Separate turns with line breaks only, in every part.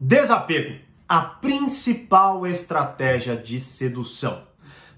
Desapego, a principal estratégia de sedução.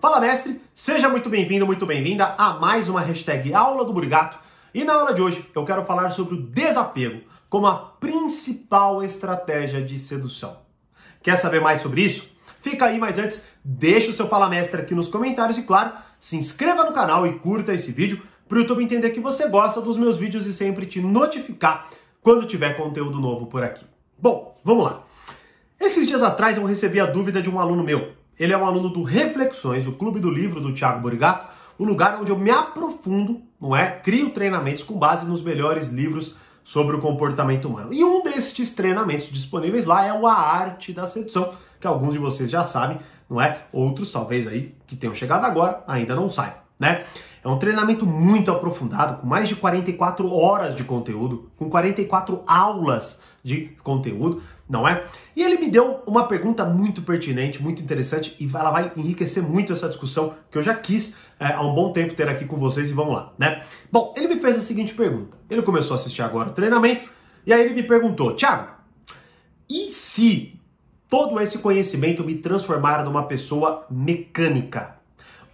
Fala mestre, seja muito bem-vindo, muito bem-vinda a mais uma hashtag Aula do Burigato. E na aula de hoje eu quero falar sobre o desapego como a principal estratégia de sedução. Quer saber mais sobre isso? Fica aí, mas antes, deixa o seu Fala Mestre aqui nos comentários e, claro, se inscreva no canal e curta esse vídeo para o YouTube entender que você gosta dos meus vídeos e sempre te notificar quando tiver conteúdo novo por aqui. Bom, vamos lá. Esses dias atrás eu recebi a dúvida de um aluno meu. Ele é um aluno do Reflexões, o Clube do Livro do Thiago Borigato, o lugar onde eu me aprofundo, não é? Crio treinamentos com base nos melhores livros sobre o comportamento humano. E um destes treinamentos disponíveis lá é o A Arte da Sedução, que alguns de vocês já sabem, não é? Outros, talvez aí, que tenham chegado agora, ainda não saibam, né? É um treinamento muito aprofundado, com mais de 44 horas de conteúdo, com 44 aulas de conteúdo, não é? E ele me deu uma pergunta muito pertinente, muito interessante e ela vai enriquecer muito essa discussão que eu já quis é, há um bom tempo ter aqui com vocês e vamos lá, né? Bom, ele me fez a seguinte pergunta. Ele começou a assistir agora o treinamento e aí ele me perguntou, Thiago, e se todo esse conhecimento me transformar numa pessoa mecânica?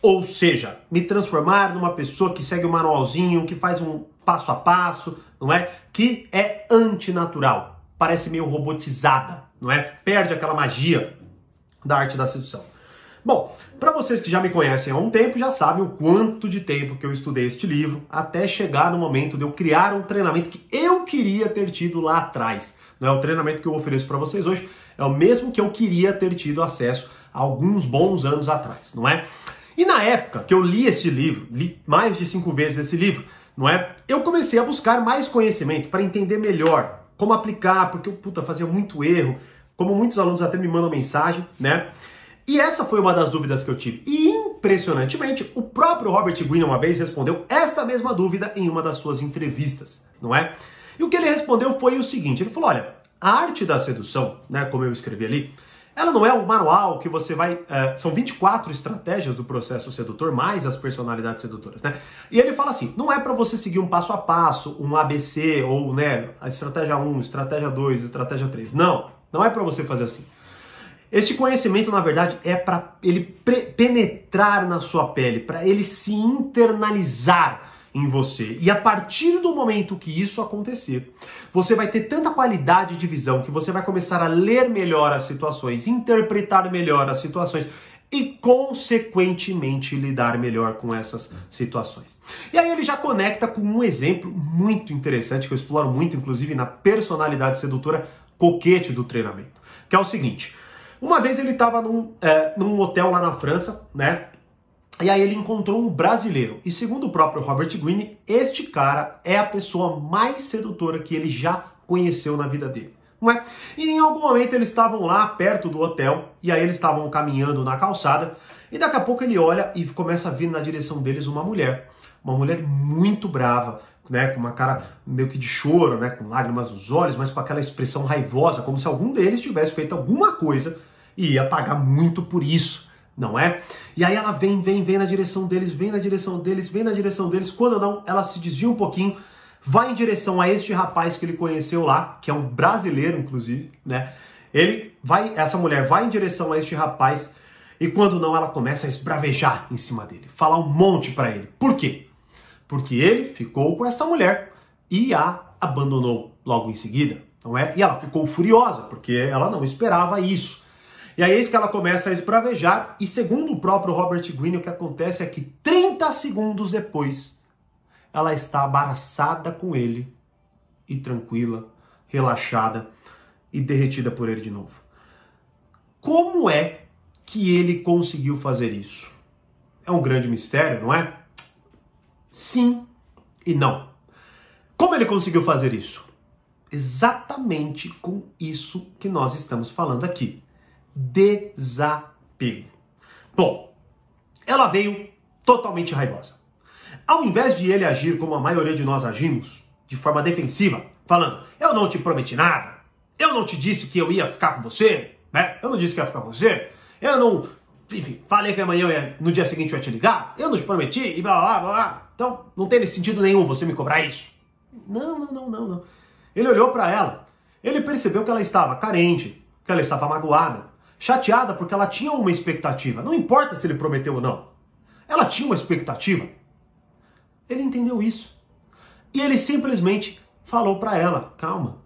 Ou seja, me transformar numa pessoa que segue o um manualzinho, que faz um passo a passo, não é? Que é antinatural parece meio robotizada, não é? Perde aquela magia da arte da sedução. Bom, para vocês que já me conhecem há um tempo, já sabem o quanto de tempo que eu estudei este livro até chegar no momento de eu criar um treinamento que eu queria ter tido lá atrás. Não é o treinamento que eu ofereço para vocês hoje, é o mesmo que eu queria ter tido acesso há alguns bons anos atrás, não é? E na época que eu li esse livro, li mais de cinco vezes esse livro, não é? Eu comecei a buscar mais conhecimento para entender melhor como aplicar, porque eu puta, fazia muito erro, como muitos alunos até me mandam mensagem, né? E essa foi uma das dúvidas que eu tive. E impressionantemente, o próprio Robert Greene uma vez respondeu esta mesma dúvida em uma das suas entrevistas, não é? E o que ele respondeu foi o seguinte: ele falou, olha, a arte da sedução, né, como eu escrevi ali, ela não é um manual que você vai. Uh, são 24 estratégias do processo sedutor, mais as personalidades sedutoras, né? E ele fala assim: não é para você seguir um passo a passo, um ABC, ou né, a estratégia 1, estratégia 2, estratégia 3. Não, não é para você fazer assim. Este conhecimento, na verdade, é para ele penetrar na sua pele, para ele se internalizar em você. E a partir do momento que isso acontecer, você vai ter tanta qualidade de visão que você vai começar a ler melhor as situações, interpretar melhor as situações e, consequentemente, lidar melhor com essas situações. E aí ele já conecta com um exemplo muito interessante que eu exploro muito, inclusive na personalidade sedutora coquete do treinamento, que é o seguinte. Uma vez ele estava num, é, num hotel lá na França, né? E aí ele encontrou um brasileiro. E segundo o próprio Robert Greene, este cara é a pessoa mais sedutora que ele já conheceu na vida dele. Não é? E em algum momento eles estavam lá perto do hotel, e aí eles estavam caminhando na calçada, e daqui a pouco ele olha e começa a vir na direção deles uma mulher. Uma mulher muito brava, né, com uma cara meio que de choro, né, com lágrimas nos olhos, mas com aquela expressão raivosa, como se algum deles tivesse feito alguma coisa e ia pagar muito por isso não é? E aí ela vem, vem, vem na direção deles, vem na direção deles, vem na direção deles. Quando não, ela se desvia um pouquinho, vai em direção a este rapaz que ele conheceu lá, que é um brasileiro, inclusive, né? Ele vai, essa mulher vai em direção a este rapaz e quando não, ela começa a esbravejar em cima dele, falar um monte para ele. Por quê? Porque ele ficou com esta mulher e a abandonou logo em seguida, não é? E ela ficou furiosa porque ela não esperava isso. E aí é isso que ela começa a esbravejar, e segundo o próprio Robert Greene, o que acontece é que 30 segundos depois, ela está abraçada com ele, e tranquila, relaxada, e derretida por ele de novo. Como é que ele conseguiu fazer isso? É um grande mistério, não é? Sim e não. Como ele conseguiu fazer isso? Exatamente com isso que nós estamos falando aqui desapego. Bom, ela veio totalmente raivosa. Ao invés de ele agir como a maioria de nós agimos, de forma defensiva, falando: Eu não te prometi nada, eu não te disse que eu ia ficar com você, né? Eu não disse que ia ficar com você, eu não. Enfim, falei que amanhã, ia, no dia seguinte eu ia te ligar, eu não te prometi, e blá blá blá. Então, não tem sentido nenhum você me cobrar isso. Não, não, não, não, não. Ele olhou para ela Ele percebeu que ela estava carente, que ela estava magoada, chateada porque ela tinha uma expectativa. Não importa se ele prometeu ou não. Ela tinha uma expectativa. Ele entendeu isso. E ele simplesmente falou para ela: "Calma.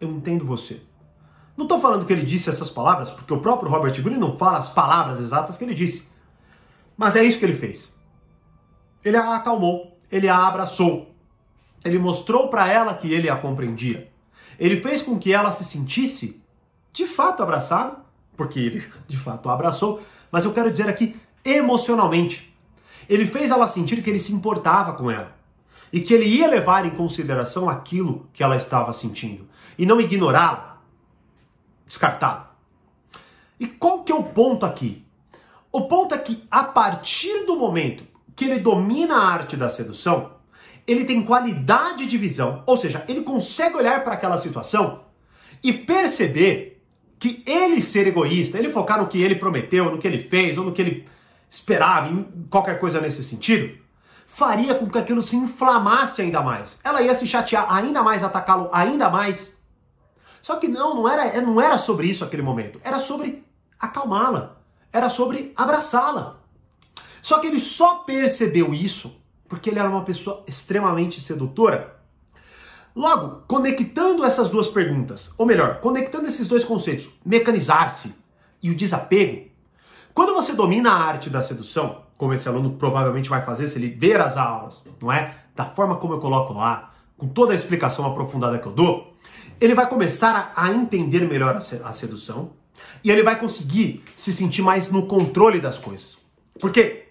Eu entendo você. Não estou falando que ele disse essas palavras, porque o próprio Robert Greene não fala as palavras exatas que ele disse. Mas é isso que ele fez. Ele a acalmou, ele a abraçou. Ele mostrou para ela que ele a compreendia. Ele fez com que ela se sentisse de fato abraçada, porque ele de fato a abraçou, mas eu quero dizer aqui emocionalmente. Ele fez ela sentir que ele se importava com ela e que ele ia levar em consideração aquilo que ela estava sentindo e não ignorá-la descartado. E qual que é o ponto aqui? O ponto é que a partir do momento que ele domina a arte da sedução, ele tem qualidade de visão, ou seja, ele consegue olhar para aquela situação e perceber que ele ser egoísta, ele focar no que ele prometeu, no que ele fez, ou no que ele esperava, em qualquer coisa nesse sentido, faria com que aquilo se inflamasse ainda mais. Ela ia se chatear ainda mais, atacá-lo ainda mais. Só que não, não era, é, não era sobre isso aquele momento. Era sobre acalmá-la. Era sobre abraçá-la. Só que ele só percebeu isso porque ele era uma pessoa extremamente sedutora. Logo, conectando essas duas perguntas, ou melhor, conectando esses dois conceitos, mecanizar-se e o desapego, quando você domina a arte da sedução, como esse aluno provavelmente vai fazer se ele ver as aulas, não é? Da forma como eu coloco lá, com toda a explicação aprofundada que eu dou, ele vai começar a, entender melhor a sedução e ele vai conseguir se sentir mais no controle das coisas. Porque,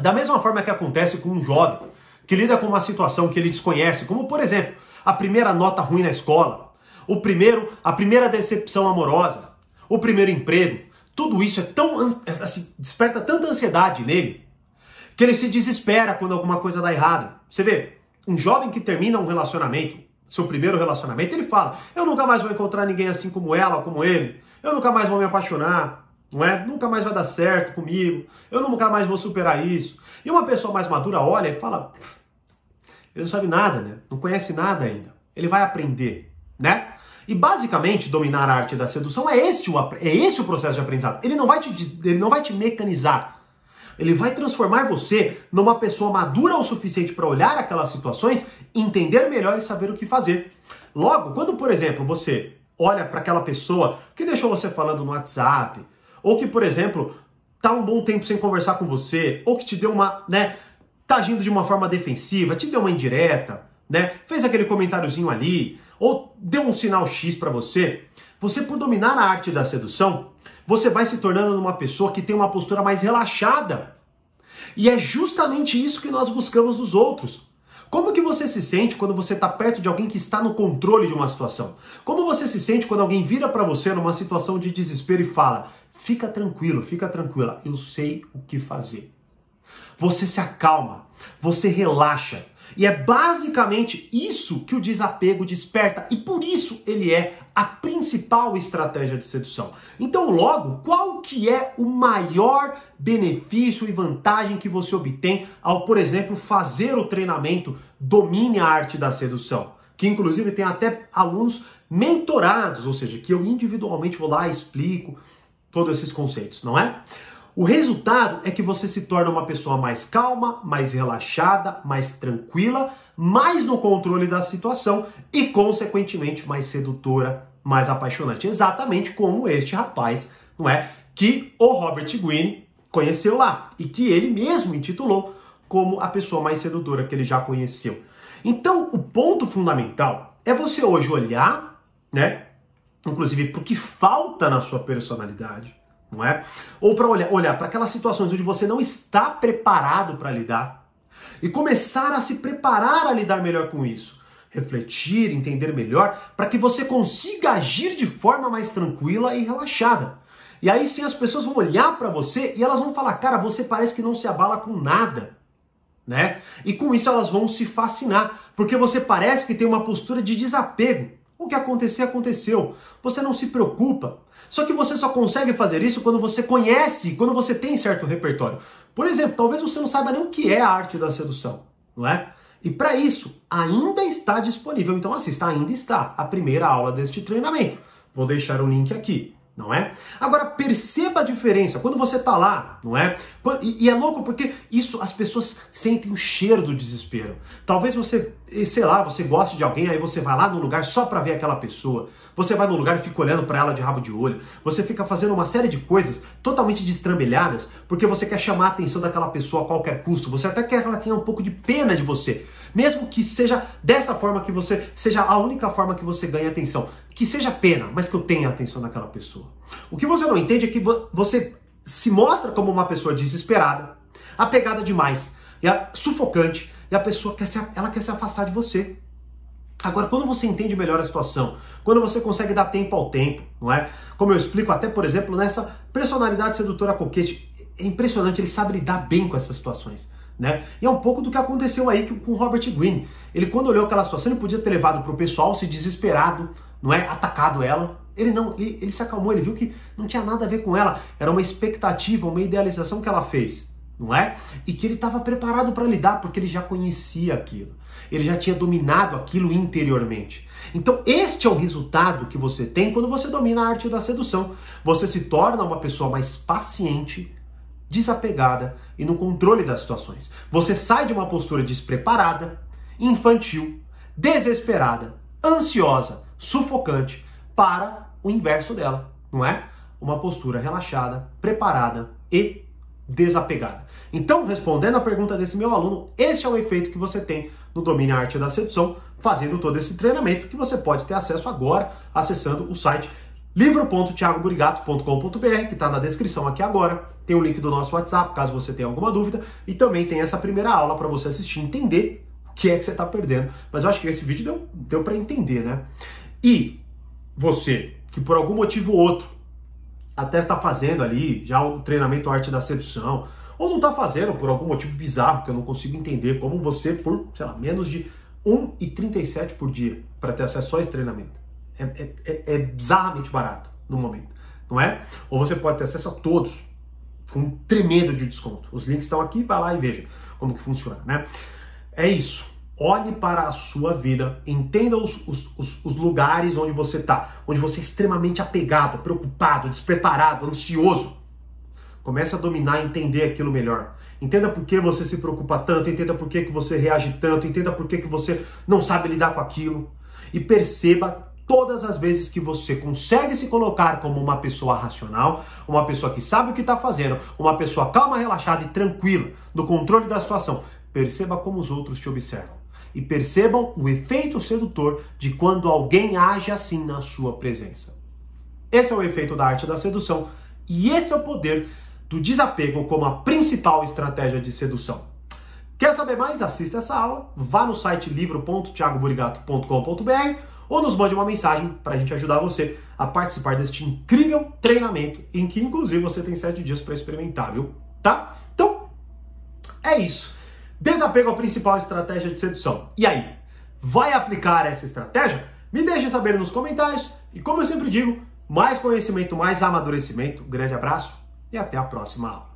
da mesma forma que acontece com um jovem que lida com uma situação que ele desconhece, como por exemplo, a primeira nota ruim na escola, o primeiro, a primeira decepção amorosa, o primeiro emprego, tudo isso é tão assim, desperta tanta ansiedade nele que ele se desespera quando alguma coisa dá errado. Você vê, um jovem que termina um relacionamento, seu primeiro relacionamento, ele fala: Eu nunca mais vou encontrar ninguém assim como ela como ele. Eu nunca mais vou me apaixonar, não é? Nunca mais vai dar certo comigo. Eu nunca mais vou superar isso. E uma pessoa mais madura olha e fala: Ele não sabe nada, né? Não conhece nada ainda. Ele vai aprender, né? E basicamente, dominar a arte da sedução é esse o, é esse o processo de aprendizado. Ele não vai te, ele não vai te mecanizar. Ele vai transformar você numa pessoa madura o suficiente para olhar aquelas situações, entender melhor e saber o que fazer. Logo, quando, por exemplo, você olha para aquela pessoa que deixou você falando no WhatsApp, ou que, por exemplo, tá um bom tempo sem conversar com você, ou que te deu uma, né, tá agindo de uma forma defensiva, te deu uma indireta, né, fez aquele comentáriozinho ali, ou deu um sinal X para você, você por dominar a arte da sedução, você vai se tornando uma pessoa que tem uma postura mais relaxada. E é justamente isso que nós buscamos dos outros. Como que você se sente quando você está perto de alguém que está no controle de uma situação? Como você se sente quando alguém vira para você numa situação de desespero e fala: "Fica tranquilo, fica tranquila, eu sei o que fazer". Você se acalma, você relaxa, e é basicamente isso que o desapego desperta e por isso ele é a principal estratégia de sedução. Então, logo, qual que é o maior benefício e vantagem que você obtém ao, por exemplo, fazer o treinamento Domine a Arte da Sedução? Que inclusive tem até alunos mentorados, ou seja, que eu individualmente vou lá e explico todos esses conceitos, não é? O resultado é que você se torna uma pessoa mais calma, mais relaxada, mais tranquila, mais no controle da situação e, consequentemente, mais sedutora, mais apaixonante. Exatamente como este rapaz, não é? Que o Robert Greene conheceu lá e que ele mesmo intitulou como a pessoa mais sedutora que ele já conheceu. Então, o ponto fundamental é você hoje olhar, né? Inclusive, o que falta na sua personalidade não é? Ou para olhar, olhar para aquelas situações onde você não está preparado para lidar e começar a se preparar a lidar melhor com isso. Refletir, entender melhor, para que você consiga agir de forma mais tranquila e relaxada. E aí sim as pessoas vão olhar para você e elas vão falar: "Cara, você parece que não se abala com nada". Né? E com isso elas vão se fascinar, porque você parece que tem uma postura de desapego. O que acontecer, aconteceu. Você não se preocupa. Só que você só consegue fazer isso quando você conhece, quando você tem certo repertório. Por exemplo, talvez você não saiba nem o que é a arte da sedução, não é? E para isso, ainda está disponível, então assista, ainda está a primeira aula deste treinamento. Vou deixar o link aqui não é? Agora perceba a diferença quando você tá lá, não é? E, é louco porque isso as pessoas sentem o cheiro do desespero. Talvez você, sei lá, você goste de alguém, aí você vai lá no lugar só para ver aquela pessoa. Você vai no lugar e fica olhando para ela de rabo de olho. Você fica fazendo uma série de coisas totalmente destrambelhadas porque você quer chamar a atenção daquela pessoa a qualquer custo. Você até quer que ela tenha um pouco de pena de você. Mesmo que seja dessa forma que você, seja a única forma que você ganhe atenção. Que seja pena, mas que eu tenha atenção daquela pessoa. O que você não entende é que você se mostra como uma pessoa desesperada, apegada demais, e sufocante, e a pessoa quer se, ela quer se afastar de você. Agora, quando você entende melhor a situação, quando você consegue dar tempo ao tempo, não é? Como eu explico até, por exemplo, nessa personalidade sedutora coquete, é impressionante, ele sabe lidar bem com essas situações. Né? E é um pouco do que aconteceu aí com o Robert Greene. Ele, quando olhou aquela situação, ele podia ter levado para o pessoal, se desesperado, não é? Atacado ela. Ele não, ele, ele se acalmou, ele viu que não tinha nada a ver com ela. Era uma expectativa, uma idealização que ela fez, não é? E que ele estava preparado para lidar, porque ele já conhecia aquilo. Ele já tinha dominado aquilo interiormente. Então, este é o resultado que você tem quando você domina a arte da sedução. Você se torna uma pessoa mais paciente, desapegada e no controle das situações. Você sai de uma postura despreparada, infantil, desesperada, ansiosa, sufocante para o inverso dela, não é? Uma postura relaxada, preparada e desapegada. Então, respondendo a pergunta desse meu aluno, este é o efeito que você tem no domínio arte da sedução, fazendo todo esse treinamento que você pode ter acesso agora acessando o site livro.thiagoburigato.com.br, que está na descrição aqui agora. Tem o link do nosso WhatsApp, caso você tenha alguma dúvida. E também tem essa primeira aula para você assistir entender o que é que você está perdendo. Mas eu acho que esse vídeo deu, deu para entender, né? E você, que por algum motivo ou outro até está fazendo ali já o treinamento Arte da Sedução, ou não está fazendo por algum motivo bizarro que eu não consigo entender, como você por, sei lá, menos de 1,37 por dia para ter acesso a esse treinamento. É, é, é, é bizarramente barato no momento, não é? Ou você pode ter acesso a todos com um tremendo de desconto. Os links estão aqui, vai lá e veja como que funciona, né? É isso. Olhe para a sua vida, entenda os, os, os, os lugares onde você está, onde você é extremamente apegado, preocupado, despreparado, ansioso. Comece a dominar e entender aquilo melhor. Entenda por que você se preocupa tanto, entenda por que, que você reage tanto, entenda por que, que você não sabe lidar com aquilo. E perceba todas as vezes que você consegue se colocar como uma pessoa racional, uma pessoa que sabe o que está fazendo, uma pessoa calma, relaxada e tranquila, no controle da situação, perceba como os outros te observam. E percebam o efeito sedutor de quando alguém age assim na sua presença. Esse é o efeito da arte da sedução e esse é o poder do desapego como a principal estratégia de sedução. Quer saber mais? Assista essa aula, vá no site livro.thiagoburigato.com.br ou nos mande uma mensagem para a gente ajudar você a participar deste incrível treinamento, em que inclusive você tem sete dias para experimentar, viu? Tá? Então, é isso. Desapego a principal estratégia de sedução. E aí, vai aplicar essa estratégia? Me deixe saber nos comentários. E como eu sempre digo, mais conhecimento, mais amadurecimento. Grande abraço e até a próxima aula.